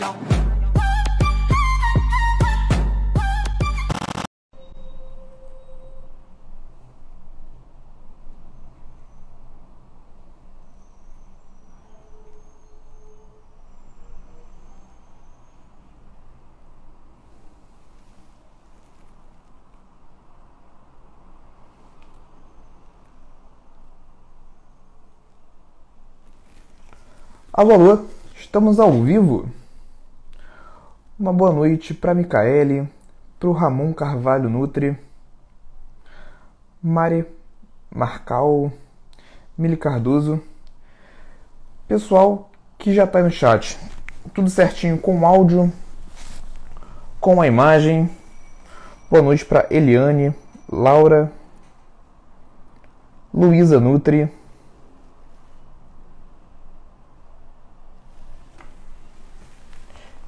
Long. Alô, alô, estamos ao vivo. Uma boa noite para Micaele, para o Ramon Carvalho Nutri, Mari Marcal, Mili Cardoso, pessoal que já está no chat. Tudo certinho com o áudio, com a imagem. Boa noite para Eliane, Laura, Luísa Nutri.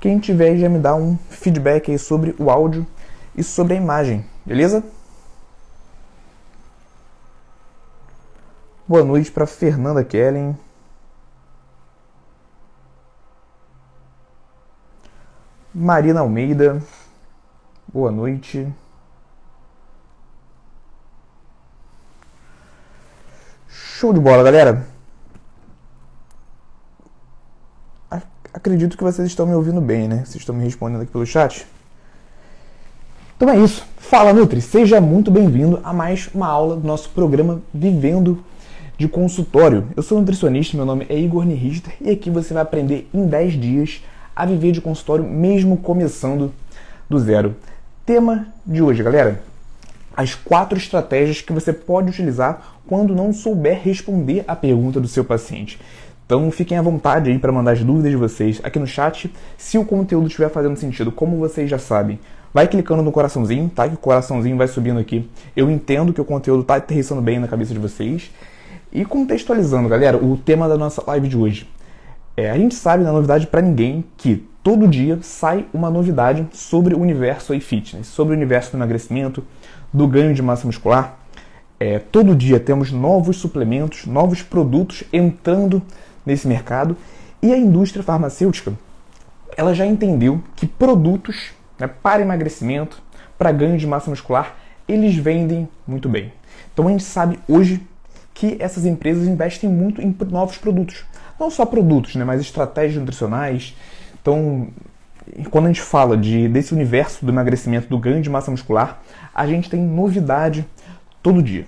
Quem tiver já me dá um feedback aí sobre o áudio e sobre a imagem, beleza? Boa noite para Fernanda Kellen. Marina Almeida. Boa noite. Show de bola, galera. Acredito que vocês estão me ouvindo bem, né? Vocês estão me respondendo aqui pelo chat. Então é isso. Fala Nutri, seja muito bem-vindo a mais uma aula do nosso programa Vivendo de Consultório. Eu sou nutricionista, meu nome é Igor Nirister e aqui você vai aprender em 10 dias a viver de consultório mesmo começando do zero. Tema de hoje, galera, as quatro estratégias que você pode utilizar quando não souber responder a pergunta do seu paciente. Então fiquem à vontade aí para mandar as dúvidas de vocês aqui no chat. Se o conteúdo estiver fazendo sentido, como vocês já sabem, vai clicando no coraçãozinho, tá? Que o coraçãozinho vai subindo aqui. Eu entendo que o conteúdo está aterrissando bem na cabeça de vocês. E contextualizando, galera, o tema da nossa live de hoje. É, a gente sabe, na novidade para ninguém, que todo dia sai uma novidade sobre o universo aí fitness, sobre o universo do emagrecimento, do ganho de massa muscular. É, todo dia temos novos suplementos, novos produtos entrando nesse mercado e a indústria farmacêutica ela já entendeu que produtos né, para emagrecimento, para ganho de massa muscular, eles vendem muito bem. Então a gente sabe hoje que essas empresas investem muito em novos produtos. Não só produtos, né, mas estratégias nutricionais. Então, quando a gente fala de, desse universo do emagrecimento, do ganho de massa muscular, a gente tem novidade todo dia.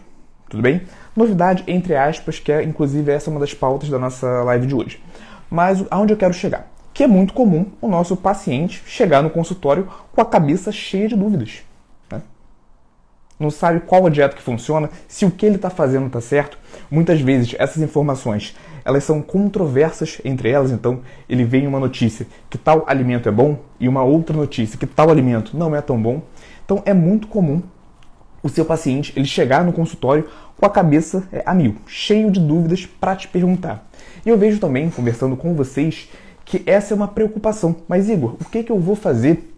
Tudo bem? Novidade, entre aspas, que é inclusive essa é uma das pautas da nossa live de hoje. Mas aonde eu quero chegar? Que é muito comum o nosso paciente chegar no consultório com a cabeça cheia de dúvidas. Né? Não sabe qual a dieta que funciona, se o que ele está fazendo está certo. Muitas vezes essas informações elas são controversas entre elas, então ele vem uma notícia que tal alimento é bom e uma outra notícia que tal alimento não é tão bom. Então é muito comum o seu paciente ele chegar no consultório com a cabeça é, a mil, cheio de dúvidas para te perguntar. E eu vejo também, conversando com vocês, que essa é uma preocupação. Mas, Igor, o que, que eu vou fazer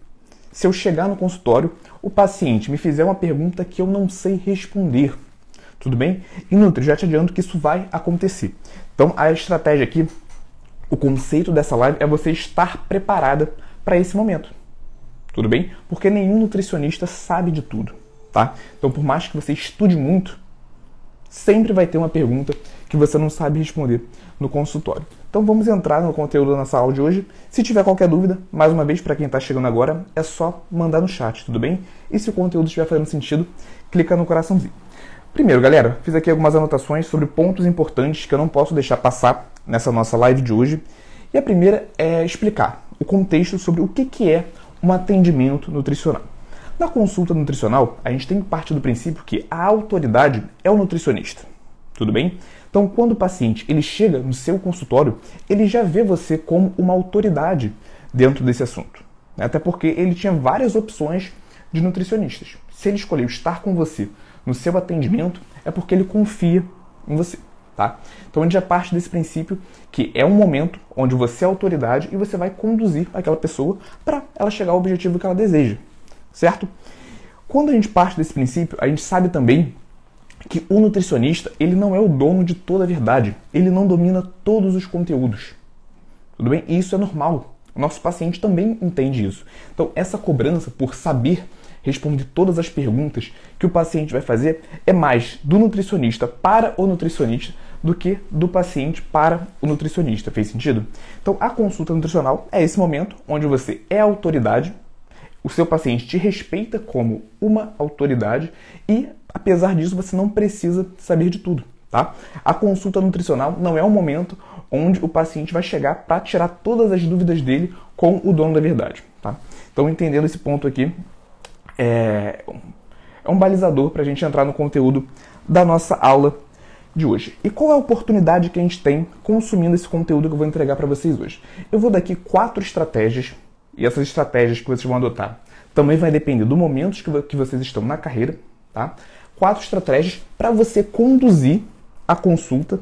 se eu chegar no consultório, o paciente me fizer uma pergunta que eu não sei responder? Tudo bem? E Nutri, já te adianto que isso vai acontecer. Então, a estratégia aqui, o conceito dessa live é você estar preparada para esse momento. Tudo bem? Porque nenhum nutricionista sabe de tudo, tá? Então, por mais que você estude muito, sempre vai ter uma pergunta que você não sabe responder no consultório. Então vamos entrar no conteúdo da nossa aula de hoje. Se tiver qualquer dúvida, mais uma vez para quem está chegando agora, é só mandar no chat, tudo bem? E se o conteúdo estiver fazendo sentido, clica no coraçãozinho. Primeiro, galera, fiz aqui algumas anotações sobre pontos importantes que eu não posso deixar passar nessa nossa live de hoje. E a primeira é explicar o contexto sobre o que é um atendimento nutricional. Na consulta nutricional, a gente tem que partir do princípio que a autoridade é o nutricionista. Tudo bem? Então, quando o paciente ele chega no seu consultório, ele já vê você como uma autoridade dentro desse assunto. Até porque ele tinha várias opções de nutricionistas. Se ele escolheu estar com você no seu atendimento, é porque ele confia em você. Tá? Então a gente já parte desse princípio que é um momento onde você é autoridade e você vai conduzir aquela pessoa para ela chegar ao objetivo que ela deseja certo? Quando a gente parte desse princípio, a gente sabe também que o nutricionista ele não é o dono de toda a verdade, ele não domina todos os conteúdos. Tudo bem? E isso é normal. O nosso paciente também entende isso. Então, essa cobrança por saber responder todas as perguntas que o paciente vai fazer é mais do nutricionista para o nutricionista do que do paciente para o nutricionista. Fez sentido? Então, a consulta nutricional é esse momento onde você é autoridade, o seu paciente te respeita como uma autoridade e, apesar disso, você não precisa saber de tudo. Tá? A consulta nutricional não é um momento onde o paciente vai chegar para tirar todas as dúvidas dele com o dono da verdade. Tá? Então, entendendo esse ponto aqui, é, é um balizador para a gente entrar no conteúdo da nossa aula de hoje. E qual é a oportunidade que a gente tem consumindo esse conteúdo que eu vou entregar para vocês hoje? Eu vou dar aqui quatro estratégias, e essas estratégias que vocês vão adotar também vai depender do momento que vocês estão na carreira, tá? Quatro estratégias para você conduzir a consulta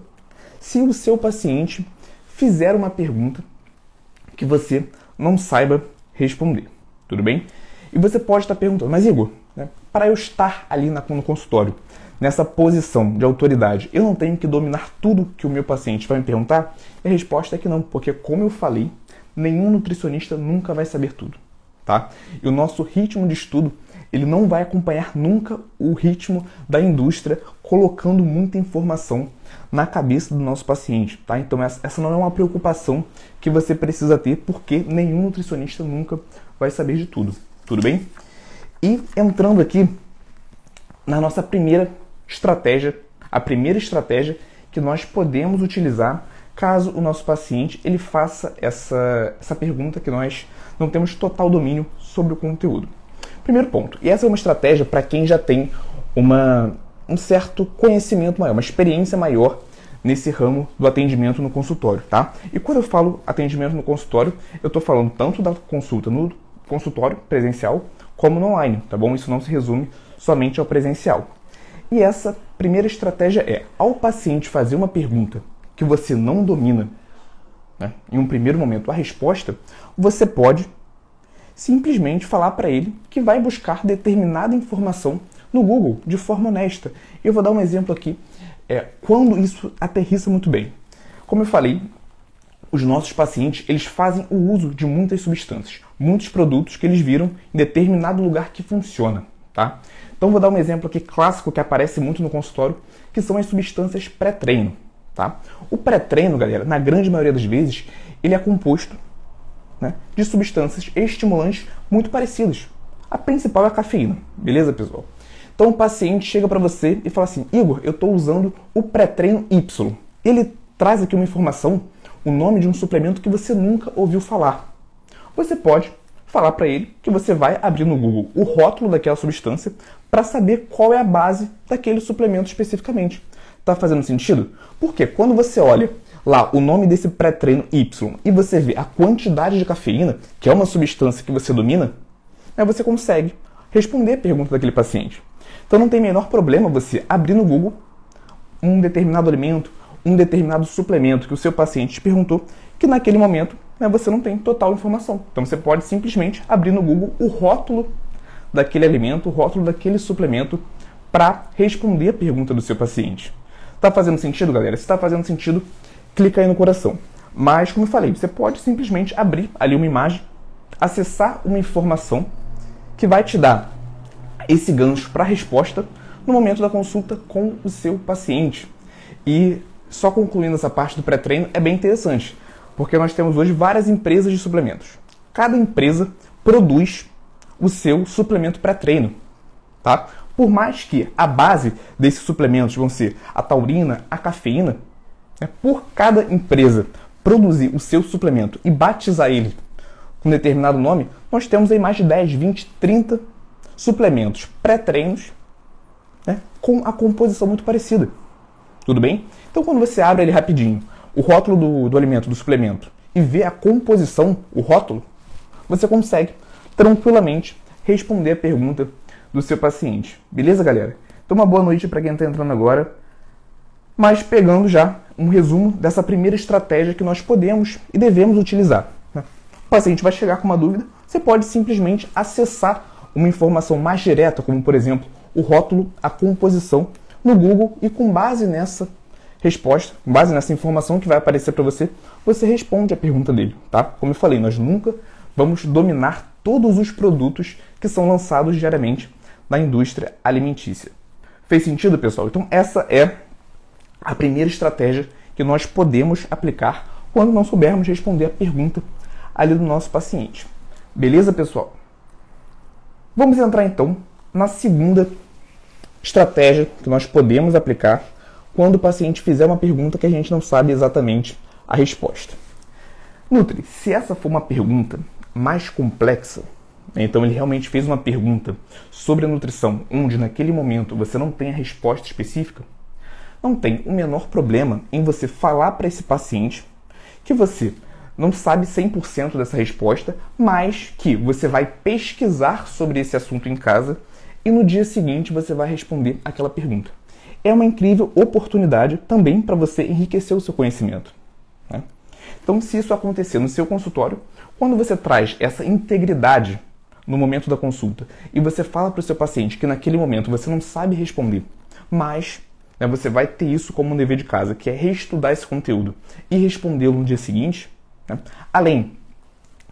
se o seu paciente fizer uma pergunta que você não saiba responder. Tudo bem? E você pode estar perguntando, mas Igor, né, para eu estar ali na, no consultório, nessa posição de autoridade, eu não tenho que dominar tudo que o meu paciente vai me perguntar? E a resposta é que não, porque como eu falei, nenhum nutricionista nunca vai saber tudo, tá? E o nosso ritmo de estudo, ele não vai acompanhar nunca o ritmo da indústria colocando muita informação na cabeça do nosso paciente, tá? Então essa não é uma preocupação que você precisa ter, porque nenhum nutricionista nunca vai saber de tudo. Tudo bem? E entrando aqui na nossa primeira estratégia, a primeira estratégia que nós podemos utilizar caso o nosso paciente ele faça essa, essa pergunta que nós não temos total domínio sobre o conteúdo. Primeiro ponto, e essa é uma estratégia para quem já tem uma, um certo conhecimento maior, uma experiência maior nesse ramo do atendimento no consultório, tá? E quando eu falo atendimento no consultório, eu estou falando tanto da consulta no consultório presencial como no online, tá bom? Isso não se resume somente ao presencial. E essa primeira estratégia é, ao paciente fazer uma pergunta que você não domina, né, em um primeiro momento a resposta, você pode simplesmente falar para ele que vai buscar determinada informação no Google de forma honesta. Eu vou dar um exemplo aqui, é, quando isso aterrissa muito bem. Como eu falei, os nossos pacientes eles fazem o uso de muitas substâncias, muitos produtos que eles viram em determinado lugar que funciona, tá? Então vou dar um exemplo aqui clássico que aparece muito no consultório, que são as substâncias pré-treino, tá? O pré-treino, galera, na grande maioria das vezes, ele é composto né, de substâncias estimulantes muito parecidas. A principal é a cafeína, beleza, pessoal? Então o paciente chega para você e fala assim: Igor, eu estou usando o pré-treino Y. Ele traz aqui uma informação o nome de um suplemento que você nunca ouviu falar. Você pode falar para ele que você vai abrir no Google o rótulo daquela substância para saber qual é a base daquele suplemento especificamente. Tá fazendo sentido? Porque quando você olha lá o nome desse pré-treino Y e você vê a quantidade de cafeína, que é uma substância que você domina, aí você consegue responder a pergunta daquele paciente. Então não tem menor problema você abrir no Google um determinado alimento, um determinado suplemento que o seu paciente te perguntou, que naquele momento né, você não tem total informação. Então você pode simplesmente abrir no Google o rótulo daquele alimento, o rótulo daquele suplemento, para responder a pergunta do seu paciente. Está fazendo sentido, galera? Se está fazendo sentido, clica aí no coração. Mas, como eu falei, você pode simplesmente abrir ali uma imagem, acessar uma informação que vai te dar esse gancho para a resposta no momento da consulta com o seu paciente. E só concluindo essa parte do pré-treino, é bem interessante, porque nós temos hoje várias empresas de suplementos. Cada empresa produz o seu suplemento pré-treino, tá? Por mais que a base desses suplementos vão ser a taurina, a cafeína, né? por cada empresa produzir o seu suplemento e batizar ele com um determinado nome, nós temos aí mais de 10, 20, 30 suplementos pré-treinos né? com a composição muito parecida. Tudo bem? Então, quando você abre ele rapidinho, o rótulo do, do alimento, do suplemento, e vê a composição, o rótulo, você consegue tranquilamente responder a pergunta do seu paciente. Beleza, galera? Então, uma boa noite para quem está entrando agora. Mas pegando já um resumo dessa primeira estratégia que nós podemos e devemos utilizar. Né? O paciente vai chegar com uma dúvida, você pode simplesmente acessar uma informação mais direta, como por exemplo o rótulo, a composição no Google e com base nessa resposta, com base nessa informação que vai aparecer para você, você responde a pergunta dele, tá? Como eu falei, nós nunca vamos dominar todos os produtos que são lançados diariamente na indústria alimentícia. Fez sentido, pessoal? Então essa é a primeira estratégia que nós podemos aplicar quando não soubermos responder a pergunta ali do nosso paciente. Beleza, pessoal? Vamos entrar então na segunda estratégia que nós podemos aplicar quando o paciente fizer uma pergunta que a gente não sabe exatamente a resposta. Nutri, se essa for uma pergunta mais complexa, então ele realmente fez uma pergunta sobre a nutrição, onde naquele momento você não tem a resposta específica, não tem o menor problema em você falar para esse paciente que você não sabe 100% dessa resposta, mas que você vai pesquisar sobre esse assunto em casa e no dia seguinte você vai responder aquela pergunta. É uma incrível oportunidade também para você enriquecer o seu conhecimento. Né? Então, se isso acontecer no seu consultório, quando você traz essa integridade no momento da consulta e você fala para o seu paciente que naquele momento você não sabe responder, mas né, você vai ter isso como um dever de casa, que é reestudar esse conteúdo e respondê-lo no dia seguinte, né? Além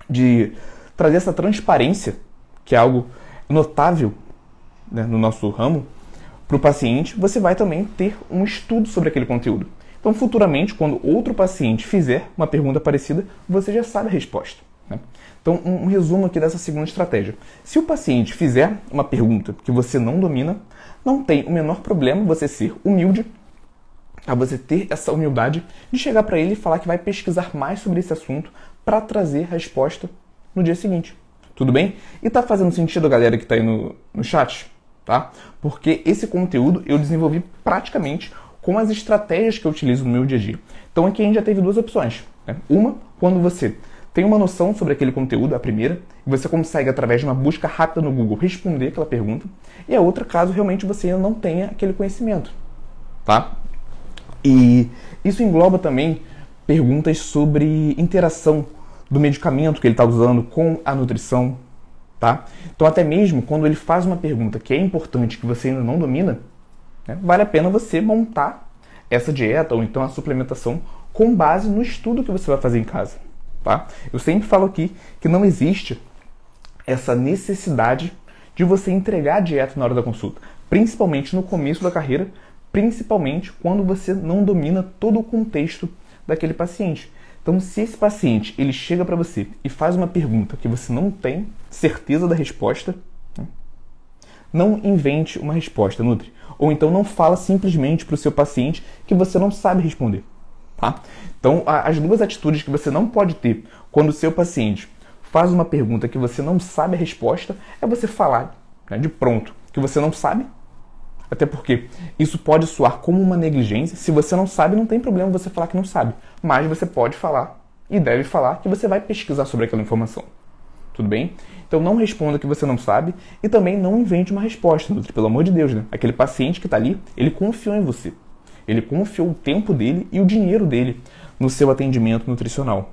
de trazer essa transparência, que é algo notável né, no nosso ramo, para o paciente, você vai também ter um estudo sobre aquele conteúdo. Então, futuramente, quando outro paciente fizer uma pergunta parecida, você já sabe a resposta. Né? Então, um, um resumo aqui dessa segunda estratégia. Se o paciente fizer uma pergunta que você não domina, não tem o menor problema você ser humilde a você ter essa humildade de chegar para ele e falar que vai pesquisar mais sobre esse assunto para trazer a resposta no dia seguinte. Tudo bem? E tá fazendo sentido, galera que tá aí no, no chat? Tá? Porque esse conteúdo eu desenvolvi praticamente com as estratégias que eu utilizo no meu dia a dia. Então aqui a gente já teve duas opções. Né? Uma, quando você tem uma noção sobre aquele conteúdo, a primeira, e você consegue, através de uma busca rápida no Google, responder aquela pergunta. E a outra, caso realmente você ainda não tenha aquele conhecimento. Tá? E isso engloba também perguntas sobre interação do medicamento que ele está usando com a nutrição, tá? Então até mesmo quando ele faz uma pergunta que é importante que você ainda não domina, né, vale a pena você montar essa dieta ou então a suplementação com base no estudo que você vai fazer em casa, tá? Eu sempre falo aqui que não existe essa necessidade de você entregar a dieta na hora da consulta, principalmente no começo da carreira, principalmente quando você não domina todo o contexto daquele paciente. Então, se esse paciente ele chega para você e faz uma pergunta que você não tem certeza da resposta, né, não invente uma resposta, Nutri. Ou então não fala simplesmente para o seu paciente que você não sabe responder. Tá? Então, as duas atitudes que você não pode ter quando o seu paciente faz uma pergunta que você não sabe a resposta é você falar né, de pronto que você não sabe até porque isso pode soar como uma negligência. Se você não sabe, não tem problema você falar que não sabe. Mas você pode falar e deve falar que você vai pesquisar sobre aquela informação. Tudo bem? Então não responda que você não sabe e também não invente uma resposta, Nutri, pelo amor de Deus, né? Aquele paciente que está ali, ele confiou em você. Ele confiou o tempo dele e o dinheiro dele no seu atendimento nutricional.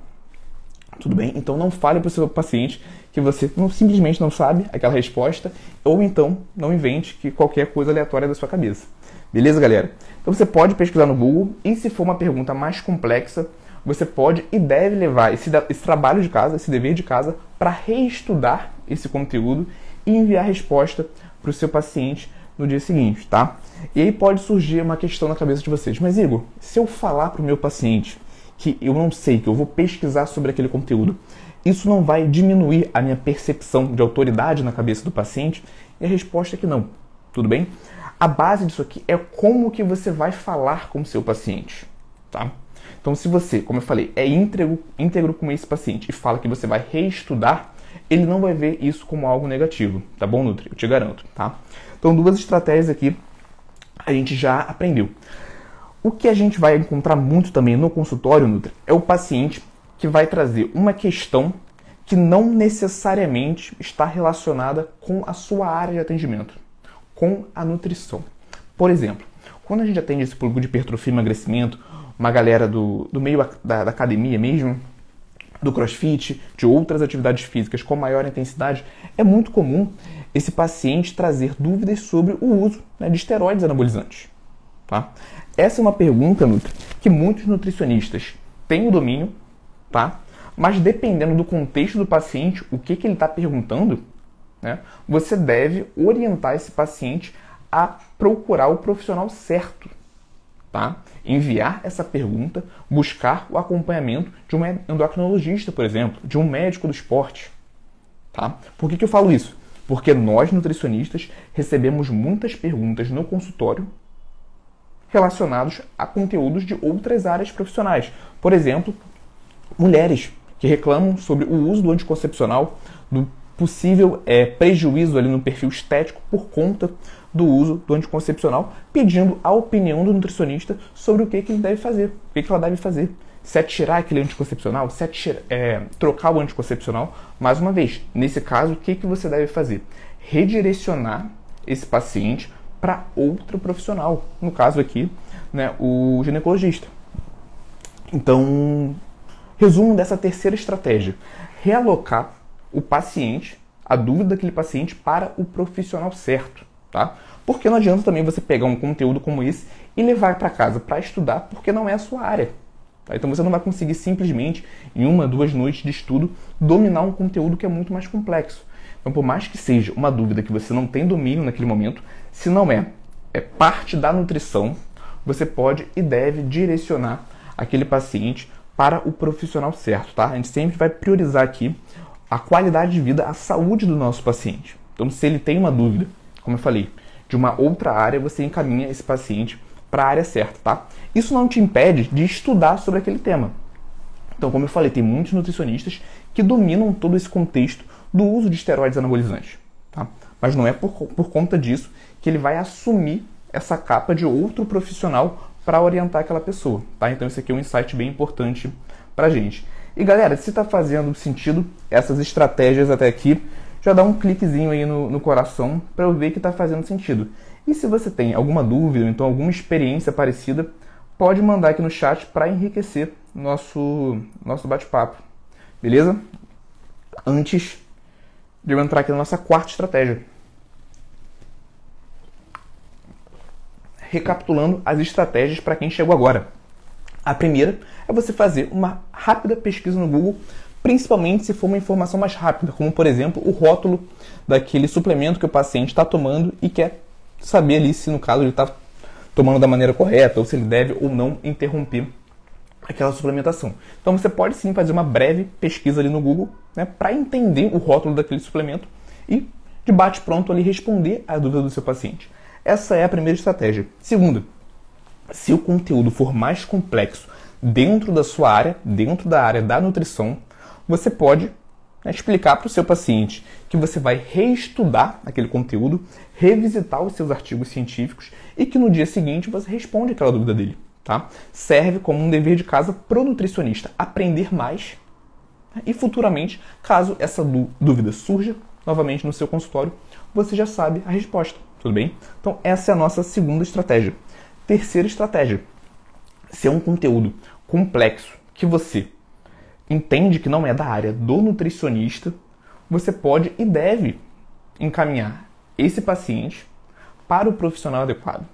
Tudo bem? Então não fale para o seu paciente que você não, simplesmente não sabe aquela resposta, ou então não invente que qualquer coisa aleatória da sua cabeça. Beleza, galera? Então você pode pesquisar no Google e se for uma pergunta mais complexa, você pode e deve levar esse, esse trabalho de casa, esse dever de casa, para reestudar esse conteúdo e enviar a resposta para o seu paciente no dia seguinte, tá? E aí pode surgir uma questão na cabeça de vocês. Mas, Igor, se eu falar para o meu paciente que eu não sei, que eu vou pesquisar sobre aquele conteúdo, isso não vai diminuir a minha percepção de autoridade na cabeça do paciente? E a resposta é que não. Tudo bem? A base disso aqui é como que você vai falar com o seu paciente, tá? Então, se você, como eu falei, é íntegro, íntegro com esse paciente e fala que você vai reestudar, ele não vai ver isso como algo negativo, tá bom, Nutri? Eu te garanto, tá? Então, duas estratégias aqui a gente já aprendeu. O que a gente vai encontrar muito também no consultório, Nutri, é o paciente que vai trazer uma questão que não necessariamente está relacionada com a sua área de atendimento, com a nutrição. Por exemplo, quando a gente atende esse público de hipertrofia e emagrecimento, uma galera do, do meio da, da academia mesmo, do crossfit, de outras atividades físicas com maior intensidade, é muito comum esse paciente trazer dúvidas sobre o uso né, de esteroides anabolizantes. tá? Essa é uma pergunta, Nutri, que muitos nutricionistas têm o domínio, tá? Mas dependendo do contexto do paciente, o que, que ele está perguntando, né, você deve orientar esse paciente a procurar o profissional certo, tá? Enviar essa pergunta, buscar o acompanhamento de um endocrinologista, por exemplo, de um médico do esporte, tá? Por que, que eu falo isso? Porque nós nutricionistas recebemos muitas perguntas no consultório relacionados a conteúdos de outras áreas profissionais. Por exemplo, mulheres que reclamam sobre o uso do anticoncepcional, do possível é, prejuízo ali no perfil estético por conta do uso do anticoncepcional, pedindo a opinião do nutricionista sobre o que, que ele deve fazer, o que, que ela deve fazer. Se é tirar aquele anticoncepcional, se é, é trocar o anticoncepcional. Mais uma vez, nesse caso, o que, que você deve fazer? Redirecionar esse paciente para outro profissional. No caso aqui, né, o ginecologista. Então, resumo dessa terceira estratégia: realocar o paciente, a dúvida daquele paciente, para o profissional certo. Tá? Porque não adianta também você pegar um conteúdo como esse e levar para casa para estudar, porque não é a sua área. Tá? Então você não vai conseguir simplesmente, em uma, duas noites de estudo, dominar um conteúdo que é muito mais complexo. Então, por mais que seja uma dúvida que você não tem domínio naquele momento, se não é, é parte da nutrição, você pode e deve direcionar aquele paciente para o profissional certo, tá? A gente sempre vai priorizar aqui a qualidade de vida, a saúde do nosso paciente. Então, se ele tem uma dúvida, como eu falei, de uma outra área, você encaminha esse paciente para a área certa, tá? Isso não te impede de estudar sobre aquele tema. Então, como eu falei, tem muitos nutricionistas que dominam todo esse contexto do uso de esteroides anabolizantes, tá? Mas não é por, por conta disso que ele vai assumir essa capa de outro profissional para orientar aquela pessoa, tá? Então, esse aqui é um insight bem importante para gente. E galera, se está fazendo sentido essas estratégias até aqui, já dá um cliquezinho aí no, no coração para eu ver que está fazendo sentido. E se você tem alguma dúvida, ou então alguma experiência parecida, pode mandar aqui no chat para enriquecer nosso, nosso bate-papo. Beleza? Antes de eu entrar aqui na nossa quarta estratégia. Recapitulando as estratégias para quem chegou agora. A primeira é você fazer uma rápida pesquisa no Google, principalmente se for uma informação mais rápida, como por exemplo o rótulo daquele suplemento que o paciente está tomando e quer saber ali se no caso ele está tomando da maneira correta ou se ele deve ou não interromper aquela suplementação. Então você pode sim fazer uma breve pesquisa ali no Google né, para entender o rótulo daquele suplemento e de bate pronto ali responder a dúvida do seu paciente. Essa é a primeira estratégia. Segunda, se o conteúdo for mais complexo dentro da sua área, dentro da área da nutrição, você pode né, explicar para o seu paciente que você vai reestudar aquele conteúdo, revisitar os seus artigos científicos e que no dia seguinte você responde aquela dúvida dele. Tá? Serve como um dever de casa para o nutricionista aprender mais né, e futuramente, caso essa dúvida surja novamente no seu consultório, você já sabe a resposta. Tudo bem? Então, essa é a nossa segunda estratégia. Terceira estratégia: se é um conteúdo complexo que você entende que não é da área do nutricionista, você pode e deve encaminhar esse paciente para o profissional adequado.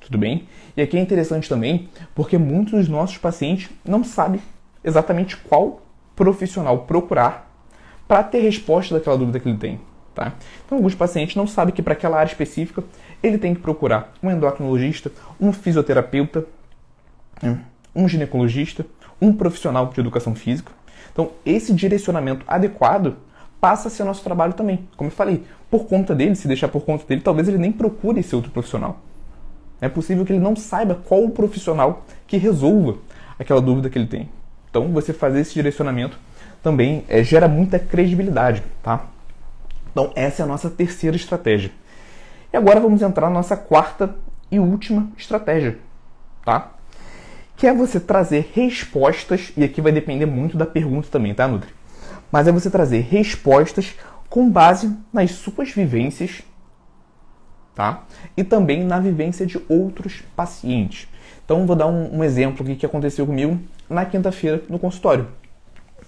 Tudo bem? E aqui é interessante também porque muitos dos nossos pacientes não sabem exatamente qual profissional procurar para ter resposta daquela dúvida que ele tem. Tá? Então, alguns pacientes não sabem que para aquela área específica ele tem que procurar um endocrinologista, um fisioterapeuta, né, um ginecologista, um profissional de educação física. Então, esse direcionamento adequado passa a ser nosso trabalho também. Como eu falei, por conta dele, se deixar por conta dele, talvez ele nem procure esse outro profissional. É possível que ele não saiba qual o profissional que resolva aquela dúvida que ele tem. Então, você fazer esse direcionamento também é, gera muita credibilidade, tá? Então, essa é a nossa terceira estratégia. E agora vamos entrar na nossa quarta e última estratégia, tá? Que é você trazer respostas, e aqui vai depender muito da pergunta também, tá, Nutri? Mas é você trazer respostas com base nas suas vivências, tá? E também na vivência de outros pacientes. Então, vou dar um, um exemplo aqui que aconteceu comigo na quinta-feira no consultório.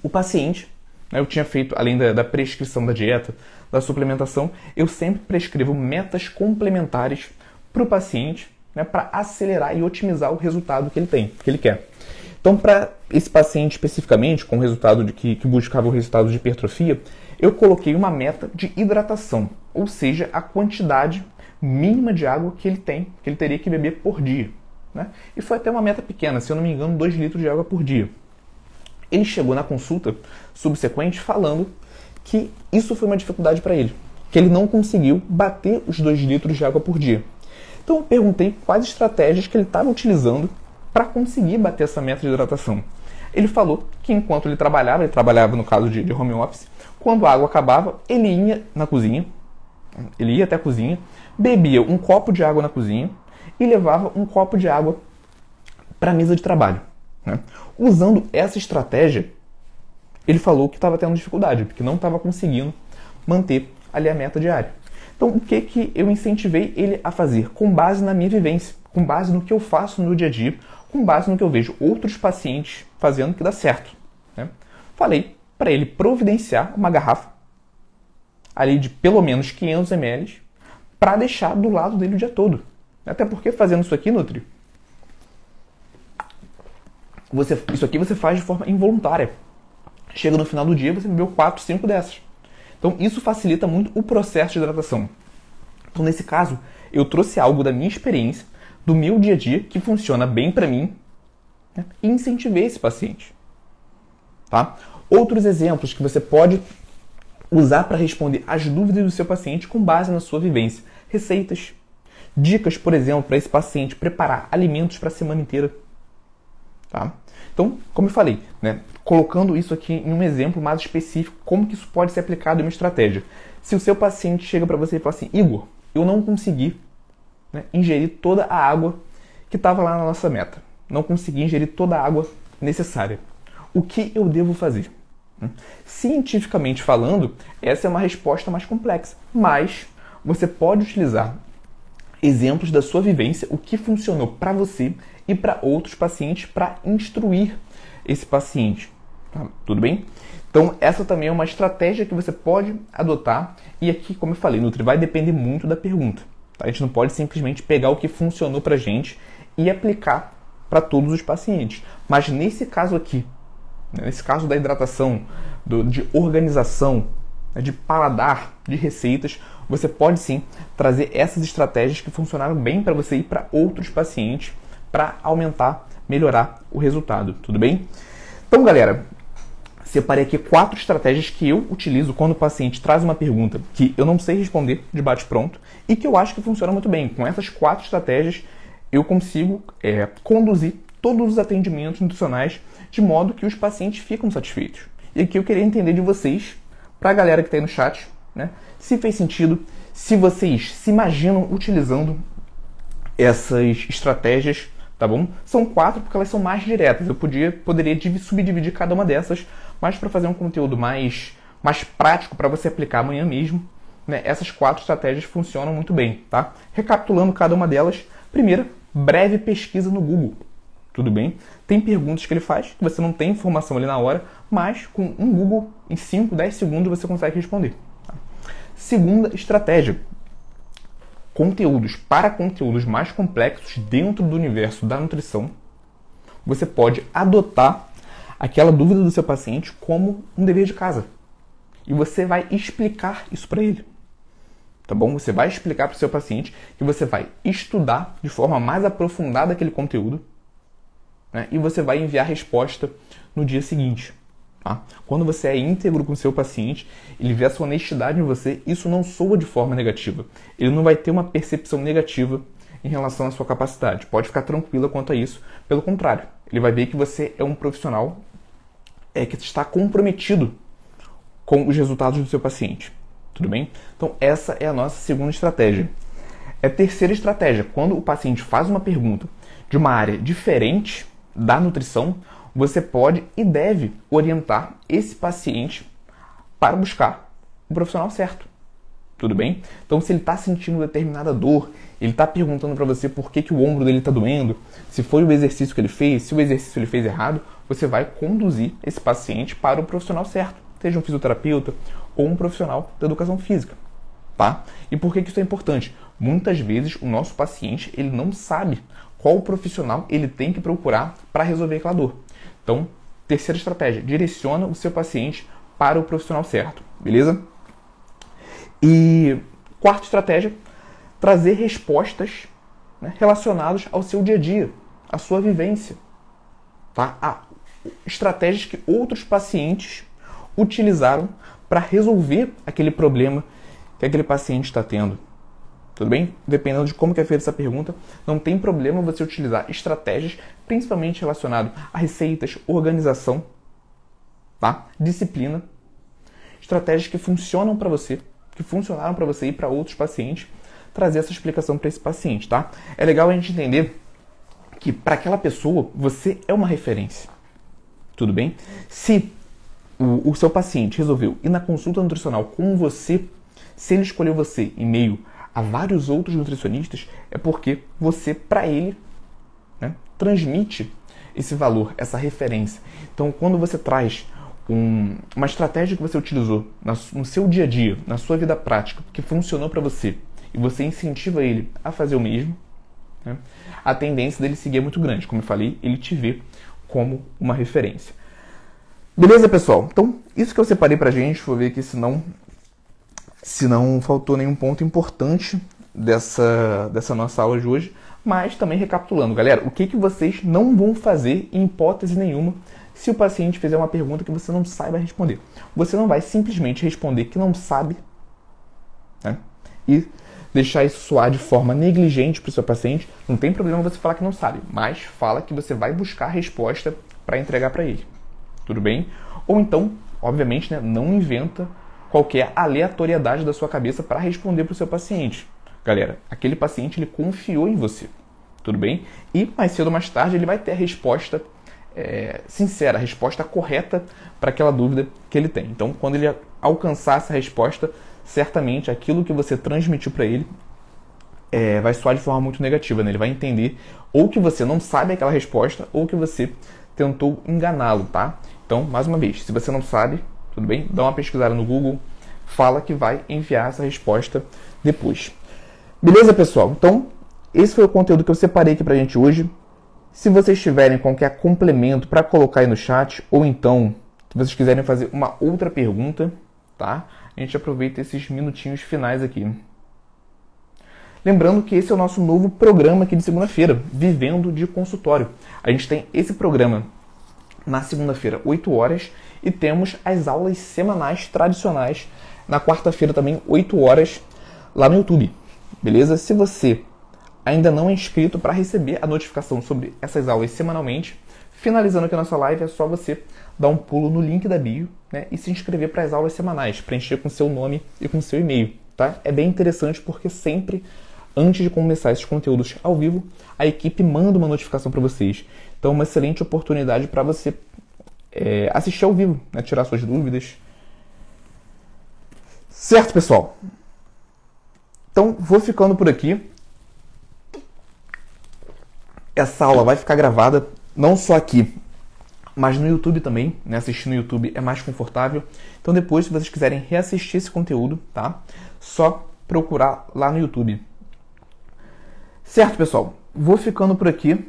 O paciente, eu tinha feito, além da, da prescrição da dieta, da suplementação, eu sempre prescrevo metas complementares para o paciente né, para acelerar e otimizar o resultado que ele tem, que ele quer. Então, para esse paciente especificamente, com o resultado de que, que buscava o resultado de hipertrofia, eu coloquei uma meta de hidratação, ou seja, a quantidade mínima de água que ele tem, que ele teria que beber por dia. Né? E foi até uma meta pequena, se eu não me engano, 2 litros de água por dia. Ele chegou na consulta subsequente falando que isso foi uma dificuldade para ele, que ele não conseguiu bater os 2 litros de água por dia. Então eu perguntei quais estratégias que ele estava utilizando para conseguir bater essa meta de hidratação. Ele falou que enquanto ele trabalhava, ele trabalhava no caso de, home office, quando a água acabava, ele ia na cozinha, ele ia até a cozinha, bebia um copo de água na cozinha e levava um copo de água para a mesa de trabalho. Né? Usando essa estratégia, ele falou que estava tendo dificuldade, porque não estava conseguindo manter ali a meta diária. Então, o que, que eu incentivei ele a fazer? Com base na minha vivência, com base no que eu faço no dia a dia, com base no que eu vejo outros pacientes fazendo que dá certo. Né? Falei para ele providenciar uma garrafa ali de pelo menos 500 ml para deixar do lado dele o dia todo. Até porque fazendo isso aqui, Nutri, você, isso aqui você faz de forma involuntária. Chega no final do dia, você bebeu 4, 5 dessas. Então isso facilita muito o processo de hidratação. Então nesse caso, eu trouxe algo da minha experiência, do meu dia a dia, que funciona bem para mim, né? e incentivei esse paciente. Tá? Outros exemplos que você pode usar para responder as dúvidas do seu paciente com base na sua vivência. Receitas, dicas, por exemplo, para esse paciente preparar alimentos para a semana inteira. Tá? Então, como eu falei, né, colocando isso aqui em um exemplo mais específico, como que isso pode ser aplicado em uma estratégia. Se o seu paciente chega para você e fala assim, Igor, eu não consegui né, ingerir toda a água que estava lá na nossa meta. Não consegui ingerir toda a água necessária. O que eu devo fazer? Cientificamente falando, essa é uma resposta mais complexa, mas você pode utilizar exemplos da sua vivência, o que funcionou para você e para outros pacientes para instruir esse paciente. Tá? Tudo bem? Então, essa também é uma estratégia que você pode adotar. E aqui, como eu falei, Nutri, vai depender muito da pergunta. Tá? A gente não pode simplesmente pegar o que funcionou para gente e aplicar para todos os pacientes. Mas nesse caso aqui, né, nesse caso da hidratação, do, de organização, né, de paladar, de receitas, você pode sim trazer essas estratégias que funcionaram bem para você e para outros pacientes para aumentar, melhorar o resultado, tudo bem? Então, galera, separei aqui quatro estratégias que eu utilizo quando o paciente traz uma pergunta que eu não sei responder de bate-pronto e que eu acho que funciona muito bem. Com essas quatro estratégias, eu consigo é, conduzir todos os atendimentos nutricionais de modo que os pacientes ficam satisfeitos. E aqui eu queria entender de vocês, para a galera que está aí no chat, né, se fez sentido, se vocês se imaginam utilizando essas estratégias, tá bom? São quatro porque elas são mais diretas. Eu podia, poderia subdividir cada uma dessas, mas para fazer um conteúdo mais, mais prático para você aplicar amanhã mesmo, né, essas quatro estratégias funcionam muito bem, tá? Recapitulando cada uma delas, primeira, breve pesquisa no Google tudo bem. Tem perguntas que ele faz que você não tem informação ali na hora, mas com um Google em 5, 10 segundos você consegue responder. Tá? Segunda estratégia: conteúdos para conteúdos mais complexos dentro do universo da nutrição. Você pode adotar aquela dúvida do seu paciente como um dever de casa. E você vai explicar isso para ele. Tá bom? Você vai explicar para o seu paciente que você vai estudar de forma mais aprofundada aquele conteúdo né? e você vai enviar a resposta no dia seguinte. Tá? Quando você é íntegro com o seu paciente, ele vê a sua honestidade em você, isso não soa de forma negativa. Ele não vai ter uma percepção negativa em relação à sua capacidade. Pode ficar tranquila quanto a isso. Pelo contrário, ele vai ver que você é um profissional é, que está comprometido com os resultados do seu paciente. Tudo bem? Então, essa é a nossa segunda estratégia. É terceira estratégia, quando o paciente faz uma pergunta de uma área diferente da nutrição, você pode e deve orientar esse paciente para buscar o profissional certo. Tudo bem? Então, se ele está sentindo determinada dor, ele está perguntando para você por que, que o ombro dele está doendo, se foi o exercício que ele fez, se o exercício ele fez errado, você vai conduzir esse paciente para o profissional certo, seja um fisioterapeuta ou um profissional da educação física. tá? E por que, que isso é importante? Muitas vezes o nosso paciente ele não sabe qual profissional ele tem que procurar para resolver aquela dor. Então, terceira estratégia, direciona o seu paciente para o profissional certo, beleza? E quarta estratégia, trazer respostas né, relacionadas ao seu dia a dia, à sua vivência, tá? A estratégias que outros pacientes utilizaram para resolver aquele problema que aquele paciente está tendo. Tudo bem? Dependendo de como que é feita essa pergunta, não tem problema você utilizar estratégias, principalmente relacionado a receitas, organização, tá? disciplina, estratégias que funcionam para você, que funcionaram para você e para outros pacientes, trazer essa explicação para esse paciente, tá? É legal a gente entender que para aquela pessoa você é uma referência. Tudo bem? Se o, o seu paciente resolveu ir na consulta nutricional com você, se ele escolheu você em meio a vários outros nutricionistas, é porque você, para ele, né, transmite esse valor, essa referência. Então, quando você traz um, uma estratégia que você utilizou no seu dia a dia, na sua vida prática, que funcionou para você, e você incentiva ele a fazer o mesmo, né, a tendência dele seguir é muito grande. Como eu falei, ele te vê como uma referência. Beleza, pessoal? Então, isso que eu separei pra gente, vou ver aqui se não se não faltou nenhum ponto importante dessa, dessa nossa aula de hoje. Mas também recapitulando, galera, o que, que vocês não vão fazer em hipótese nenhuma se o paciente fizer uma pergunta que você não saiba responder. Você não vai simplesmente responder que não sabe né? e deixar isso soar de forma negligente para o seu paciente. Não tem problema você falar que não sabe, mas fala que você vai buscar a resposta para entregar para ele. Tudo bem? Ou então, obviamente, né, não inventa qualquer aleatoriedade da sua cabeça para responder para o seu paciente. Galera, aquele paciente ele confiou em você, tudo bem? E mais cedo ou mais tarde ele vai ter a resposta é, sincera, a resposta correta para aquela dúvida que ele tem. Então, quando ele alcançar essa resposta, certamente aquilo que você transmitiu para ele é, vai soar de forma muito negativa. Né? Ele vai entender ou que você não sabe aquela resposta ou que você tentou enganá-lo, tá? Então, mais uma vez, se você não sabe, tudo bem? Dá uma pesquisada no Google, fala que vai enviar essa resposta depois. Beleza, pessoal? Então, esse foi o conteúdo que eu separei aqui pra gente hoje. Se vocês tiverem qualquer complemento para colocar aí no chat, ou então, se vocês quiserem fazer uma outra pergunta, tá? A gente aproveita esses minutinhos finais aqui. Lembrando que esse é o nosso novo programa aqui de segunda-feira, Vivendo de Consultório. A gente tem esse programa na segunda-feira, 8 horas, e temos as aulas semanais tradicionais na quarta-feira também, 8 horas, lá no YouTube. Beleza? Se você ainda não é inscrito para receber a notificação sobre essas aulas semanalmente, finalizando aqui a nossa live, é só você dar um pulo no link da bio né, e se inscrever para as aulas semanais, preencher com seu nome e com seu e-mail. Tá? É bem interessante porque sempre, antes de começar esses conteúdos ao vivo, a equipe manda uma notificação para vocês. Então, uma excelente oportunidade para você é, assistir ao vivo, né? tirar suas dúvidas. Certo, pessoal? Então, vou ficando por aqui. Essa aula vai ficar gravada não só aqui, mas no YouTube também. Né? Assistir no YouTube é mais confortável. Então, depois, se vocês quiserem reassistir esse conteúdo, tá? Só procurar lá no YouTube. Certo, pessoal? Vou ficando por aqui.